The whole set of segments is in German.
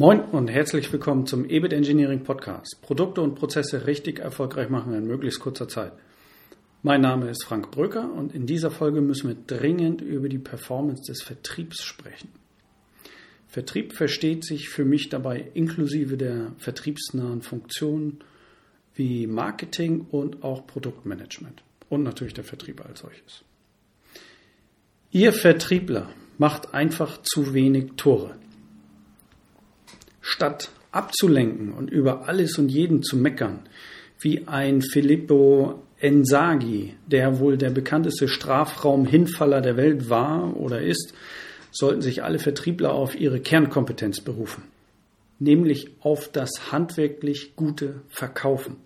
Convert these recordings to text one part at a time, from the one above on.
Moin und herzlich willkommen zum EBIT Engineering Podcast. Produkte und Prozesse richtig erfolgreich machen in möglichst kurzer Zeit. Mein Name ist Frank Bröker und in dieser Folge müssen wir dringend über die Performance des Vertriebs sprechen. Vertrieb versteht sich für mich dabei inklusive der vertriebsnahen Funktionen wie Marketing und auch Produktmanagement und natürlich der Vertrieb als solches. Ihr Vertriebler macht einfach zu wenig Tore. Statt abzulenken und über alles und jeden zu meckern, wie ein Filippo Ensagi, der wohl der bekannteste Strafraumhinfaller der Welt war oder ist, sollten sich alle Vertriebler auf ihre Kernkompetenz berufen, nämlich auf das handwerklich gute Verkaufen.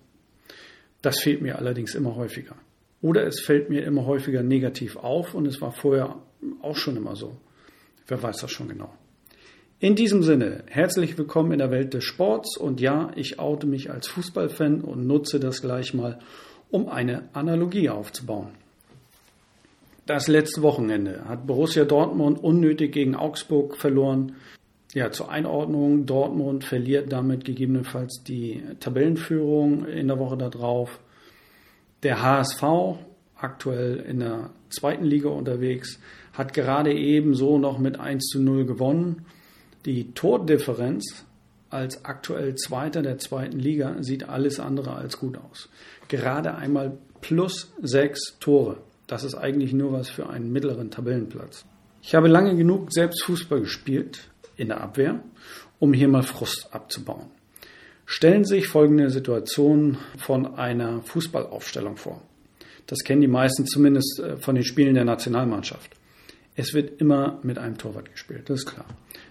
Das fehlt mir allerdings immer häufiger. Oder es fällt mir immer häufiger negativ auf und es war vorher auch schon immer so. Wer weiß das schon genau. In diesem Sinne, herzlich willkommen in der Welt des Sports und ja, ich oute mich als Fußballfan und nutze das gleich mal, um eine Analogie aufzubauen. Das letzte Wochenende hat Borussia Dortmund unnötig gegen Augsburg verloren. Ja, zur Einordnung, Dortmund verliert damit gegebenenfalls die Tabellenführung in der Woche darauf. Der HSV, aktuell in der zweiten Liga unterwegs, hat gerade ebenso noch mit 1 zu 0 gewonnen. Die Tordifferenz als aktuell Zweiter der zweiten Liga sieht alles andere als gut aus. Gerade einmal plus sechs Tore. Das ist eigentlich nur was für einen mittleren Tabellenplatz. Ich habe lange genug selbst Fußball gespielt in der Abwehr, um hier mal Frust abzubauen. Stellen Sie sich folgende Situation von einer Fußballaufstellung vor. Das kennen die meisten zumindest äh, von den Spielen der Nationalmannschaft. Es wird immer mit einem Torwart gespielt, das ist klar.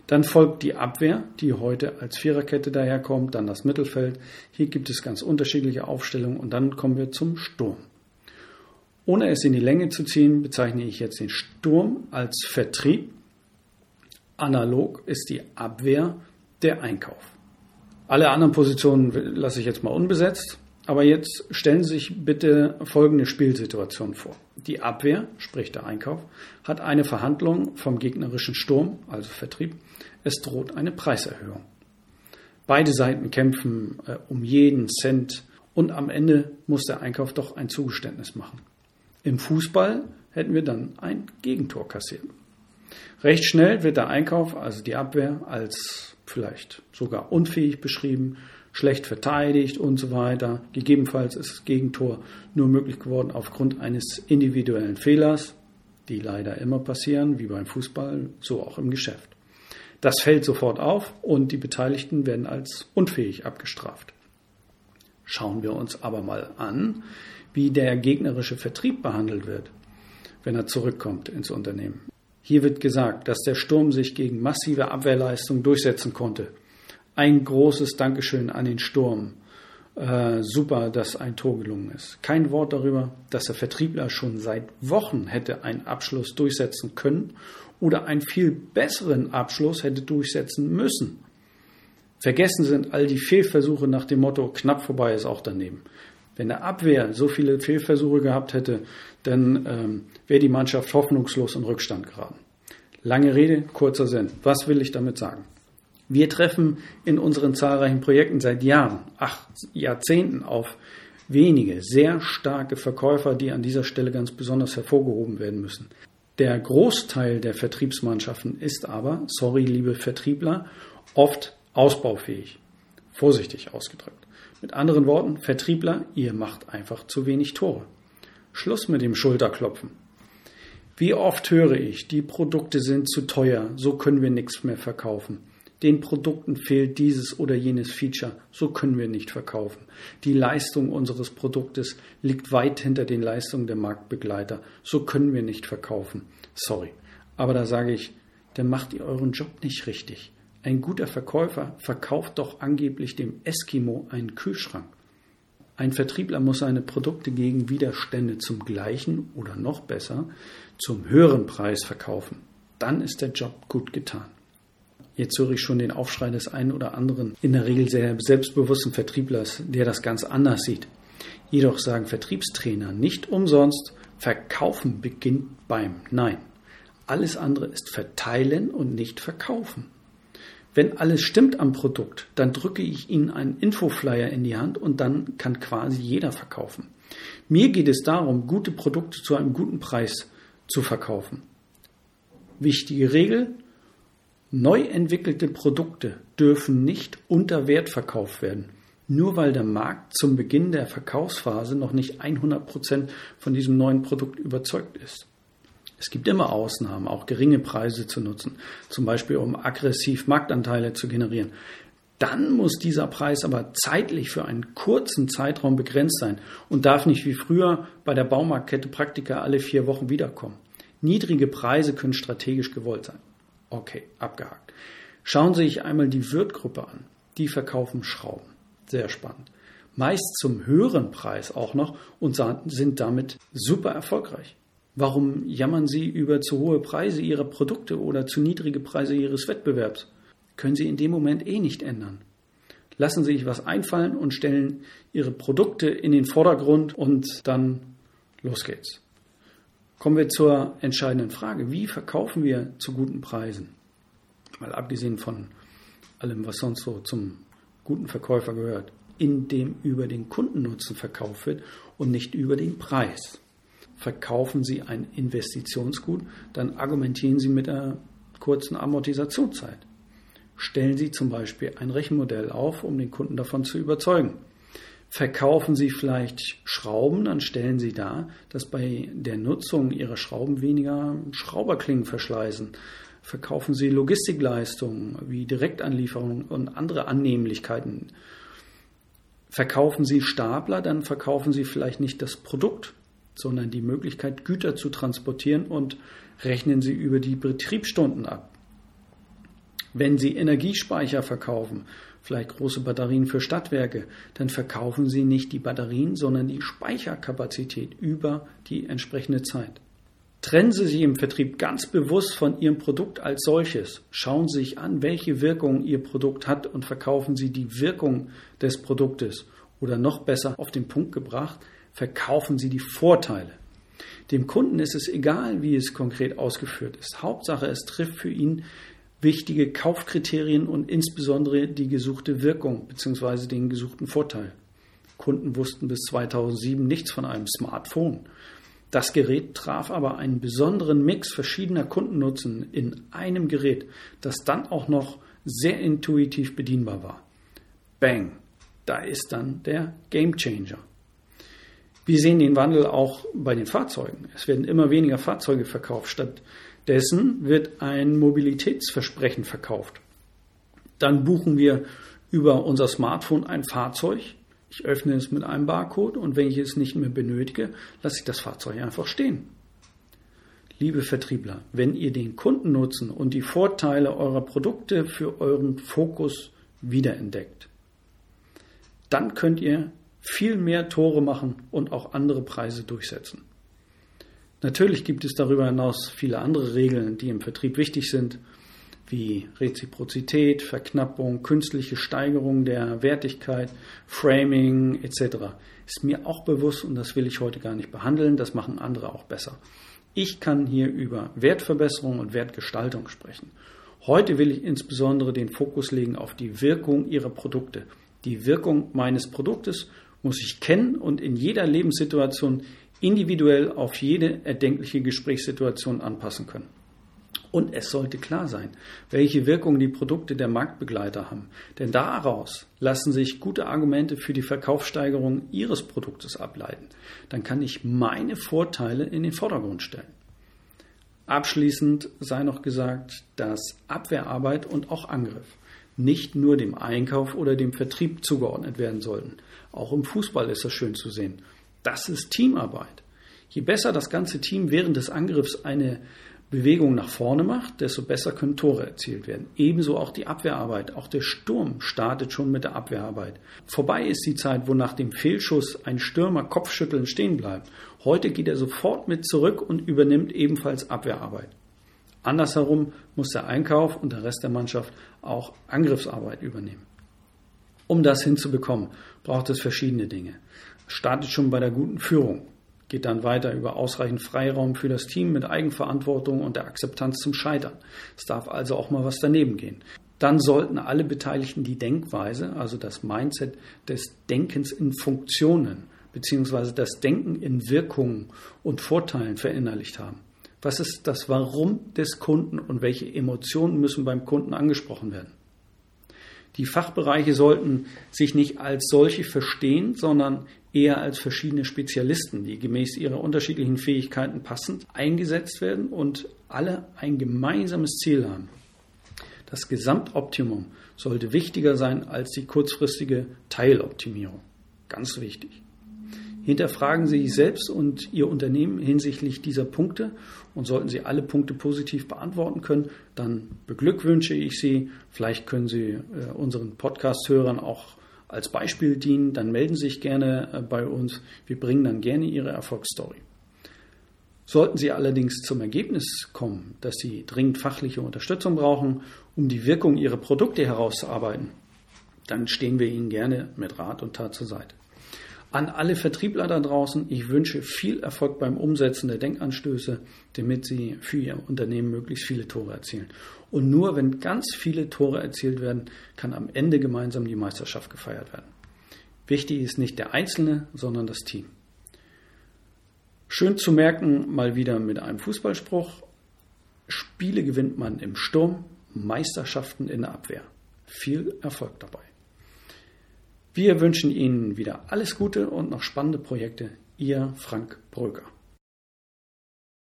Dann folgt die Abwehr, die heute als Viererkette daherkommt, dann das Mittelfeld. Hier gibt es ganz unterschiedliche Aufstellungen und dann kommen wir zum Sturm. Ohne es in die Länge zu ziehen, bezeichne ich jetzt den Sturm als Vertrieb. Analog ist die Abwehr der Einkauf. Alle anderen Positionen lasse ich jetzt mal unbesetzt. Aber jetzt stellen Sie sich bitte folgende Spielsituation vor. Die Abwehr, sprich der Einkauf, hat eine Verhandlung vom gegnerischen Sturm, also Vertrieb. Es droht eine Preiserhöhung. Beide Seiten kämpfen äh, um jeden Cent und am Ende muss der Einkauf doch ein Zugeständnis machen. Im Fußball hätten wir dann ein Gegentor kassiert. Recht schnell wird der Einkauf, also die Abwehr, als vielleicht sogar unfähig beschrieben schlecht verteidigt und so weiter. Gegebenenfalls ist das Gegentor nur möglich geworden aufgrund eines individuellen Fehlers, die leider immer passieren, wie beim Fußball, so auch im Geschäft. Das fällt sofort auf und die Beteiligten werden als unfähig abgestraft. Schauen wir uns aber mal an, wie der gegnerische Vertrieb behandelt wird, wenn er zurückkommt ins Unternehmen. Hier wird gesagt, dass der Sturm sich gegen massive Abwehrleistung durchsetzen konnte ein großes Dankeschön an den Sturm. Äh, super, dass ein Tor gelungen ist. Kein Wort darüber, dass der Vertriebler schon seit Wochen hätte einen Abschluss durchsetzen können oder einen viel besseren Abschluss hätte durchsetzen müssen. Vergessen sind all die Fehlversuche nach dem Motto, knapp vorbei ist auch daneben. Wenn der Abwehr so viele Fehlversuche gehabt hätte, dann ähm, wäre die Mannschaft hoffnungslos in Rückstand geraten. Lange Rede, kurzer Sinn. Was will ich damit sagen? Wir treffen in unseren zahlreichen Projekten seit Jahren, ach, Jahrzehnten auf wenige sehr starke Verkäufer, die an dieser Stelle ganz besonders hervorgehoben werden müssen. Der Großteil der Vertriebsmannschaften ist aber, sorry liebe Vertriebler, oft ausbaufähig. Vorsichtig ausgedrückt. Mit anderen Worten, Vertriebler, ihr macht einfach zu wenig Tore. Schluss mit dem Schulterklopfen. Wie oft höre ich, die Produkte sind zu teuer, so können wir nichts mehr verkaufen. Den Produkten fehlt dieses oder jenes Feature, so können wir nicht verkaufen. Die Leistung unseres Produktes liegt weit hinter den Leistungen der Marktbegleiter, so können wir nicht verkaufen. Sorry, aber da sage ich, dann macht ihr euren Job nicht richtig. Ein guter Verkäufer verkauft doch angeblich dem Eskimo einen Kühlschrank. Ein Vertriebler muss seine Produkte gegen Widerstände zum gleichen oder noch besser zum höheren Preis verkaufen. Dann ist der Job gut getan. Jetzt höre ich schon den Aufschrei des einen oder anderen, in der Regel sehr selbstbewussten Vertrieblers, der das ganz anders sieht. Jedoch sagen Vertriebstrainer nicht umsonst, Verkaufen beginnt beim Nein. Alles andere ist verteilen und nicht verkaufen. Wenn alles stimmt am Produkt, dann drücke ich Ihnen einen Infoflyer in die Hand und dann kann quasi jeder verkaufen. Mir geht es darum, gute Produkte zu einem guten Preis zu verkaufen. Wichtige Regel, neu entwickelte Produkte dürfen nicht unter Wert verkauft werden. Nur weil der Markt zum Beginn der Verkaufsphase noch nicht 100% von diesem neuen Produkt überzeugt ist. Es gibt immer Ausnahmen, auch geringe Preise zu nutzen, zum Beispiel um aggressiv Marktanteile zu generieren. Dann muss dieser Preis aber zeitlich für einen kurzen Zeitraum begrenzt sein und darf nicht wie früher bei der Baumarktkette Praktika alle vier Wochen wiederkommen. Niedrige Preise können strategisch gewollt sein. Okay, abgehakt. Schauen Sie sich einmal die Wirtgruppe an. Die verkaufen Schrauben. Sehr spannend. Meist zum höheren Preis auch noch und sind damit super erfolgreich. Warum jammern Sie über zu hohe Preise Ihrer Produkte oder zu niedrige Preise Ihres Wettbewerbs? Können Sie in dem Moment eh nicht ändern. Lassen Sie sich was einfallen und stellen Ihre Produkte in den Vordergrund und dann los geht's. Kommen wir zur entscheidenden Frage. Wie verkaufen wir zu guten Preisen? Mal abgesehen von allem, was sonst so zum guten Verkäufer gehört. Indem über den Kundennutzen verkauft wird und nicht über den Preis verkaufen Sie ein Investitionsgut, dann argumentieren Sie mit einer kurzen Amortisationszeit. Stellen Sie zum Beispiel ein Rechenmodell auf, um den Kunden davon zu überzeugen. Verkaufen Sie vielleicht Schrauben, dann stellen Sie dar, dass bei der Nutzung Ihrer Schrauben weniger Schrauberklingen verschleißen. Verkaufen Sie Logistikleistungen wie Direktanlieferungen und andere Annehmlichkeiten. Verkaufen Sie Stapler, dann verkaufen Sie vielleicht nicht das Produkt, sondern die Möglichkeit, Güter zu transportieren und rechnen Sie über die Betriebsstunden ab. Wenn Sie Energiespeicher verkaufen, vielleicht große Batterien für Stadtwerke, dann verkaufen Sie nicht die Batterien, sondern die Speicherkapazität über die entsprechende Zeit. Trennen Sie sich im Vertrieb ganz bewusst von Ihrem Produkt als solches. Schauen Sie sich an, welche Wirkung Ihr Produkt hat und verkaufen Sie die Wirkung des Produktes. Oder noch besser auf den Punkt gebracht, verkaufen Sie die Vorteile. Dem Kunden ist es egal, wie es konkret ausgeführt ist. Hauptsache, es trifft für ihn wichtige Kaufkriterien und insbesondere die gesuchte Wirkung bzw. den gesuchten Vorteil. Kunden wussten bis 2007 nichts von einem Smartphone. Das Gerät traf aber einen besonderen Mix verschiedener Kundennutzen in einem Gerät, das dann auch noch sehr intuitiv bedienbar war. Bang, da ist dann der Gamechanger. Wir sehen den Wandel auch bei den Fahrzeugen. Es werden immer weniger Fahrzeuge verkauft. Stattdessen wird ein Mobilitätsversprechen verkauft. Dann buchen wir über unser Smartphone ein Fahrzeug. Ich öffne es mit einem Barcode und wenn ich es nicht mehr benötige, lasse ich das Fahrzeug einfach stehen. Liebe Vertriebler, wenn ihr den Kundennutzen und die Vorteile eurer Produkte für euren Fokus wiederentdeckt, dann könnt ihr viel mehr Tore machen und auch andere Preise durchsetzen. Natürlich gibt es darüber hinaus viele andere Regeln, die im Vertrieb wichtig sind, wie Reziprozität, Verknappung, künstliche Steigerung der Wertigkeit, Framing etc. Ist mir auch bewusst und das will ich heute gar nicht behandeln, das machen andere auch besser. Ich kann hier über Wertverbesserung und Wertgestaltung sprechen. Heute will ich insbesondere den Fokus legen auf die Wirkung Ihrer Produkte, die Wirkung meines Produktes muss ich kennen und in jeder Lebenssituation individuell auf jede erdenkliche Gesprächssituation anpassen können. Und es sollte klar sein, welche Wirkung die Produkte der Marktbegleiter haben. Denn daraus lassen sich gute Argumente für die Verkaufssteigerung Ihres Produktes ableiten. Dann kann ich meine Vorteile in den Vordergrund stellen. Abschließend sei noch gesagt, dass Abwehrarbeit und auch Angriff nicht nur dem Einkauf oder dem Vertrieb zugeordnet werden sollten. Auch im Fußball ist das schön zu sehen. Das ist Teamarbeit. Je besser das ganze Team während des Angriffs eine Bewegung nach vorne macht, desto besser können Tore erzielt werden. Ebenso auch die Abwehrarbeit. Auch der Sturm startet schon mit der Abwehrarbeit. Vorbei ist die Zeit, wo nach dem Fehlschuss ein Stürmer Kopfschütteln stehen bleibt. Heute geht er sofort mit zurück und übernimmt ebenfalls Abwehrarbeit. Andersherum muss der Einkauf und der Rest der Mannschaft auch Angriffsarbeit übernehmen. Um das hinzubekommen, braucht es verschiedene Dinge. Startet schon bei der guten Führung, geht dann weiter über ausreichend Freiraum für das Team mit Eigenverantwortung und der Akzeptanz zum Scheitern. Es darf also auch mal was daneben gehen. dann sollten alle Beteiligten die Denkweise, also das Mindset des Denkens in Funktionen, beziehungsweise das Denken in Wirkungen und Vorteilen verinnerlicht haben. Was ist das Warum des Kunden und welche Emotionen müssen beim Kunden angesprochen werden? Die Fachbereiche sollten sich nicht als solche verstehen, sondern eher als verschiedene Spezialisten, die gemäß ihrer unterschiedlichen Fähigkeiten passend eingesetzt werden und alle ein gemeinsames Ziel haben. Das Gesamtoptimum sollte wichtiger sein als die kurzfristige Teiloptimierung. Ganz wichtig. Hinterfragen Sie sich selbst und Ihr Unternehmen hinsichtlich dieser Punkte und sollten Sie alle Punkte positiv beantworten können, dann beglückwünsche ich Sie. Vielleicht können Sie äh, unseren Podcast-Hörern auch als Beispiel dienen. Dann melden Sie sich gerne äh, bei uns. Wir bringen dann gerne Ihre Erfolgsstory. Sollten Sie allerdings zum Ergebnis kommen, dass Sie dringend fachliche Unterstützung brauchen, um die Wirkung Ihrer Produkte herauszuarbeiten, dann stehen wir Ihnen gerne mit Rat und Tat zur Seite. An alle Vertriebler da draußen, ich wünsche viel Erfolg beim Umsetzen der Denkanstöße, damit Sie für Ihr Unternehmen möglichst viele Tore erzielen. Und nur wenn ganz viele Tore erzielt werden, kann am Ende gemeinsam die Meisterschaft gefeiert werden. Wichtig ist nicht der Einzelne, sondern das Team. Schön zu merken, mal wieder mit einem Fußballspruch. Spiele gewinnt man im Sturm, Meisterschaften in der Abwehr. Viel Erfolg dabei. Wir wünschen Ihnen wieder alles Gute und noch spannende Projekte. Ihr Frank Bröker.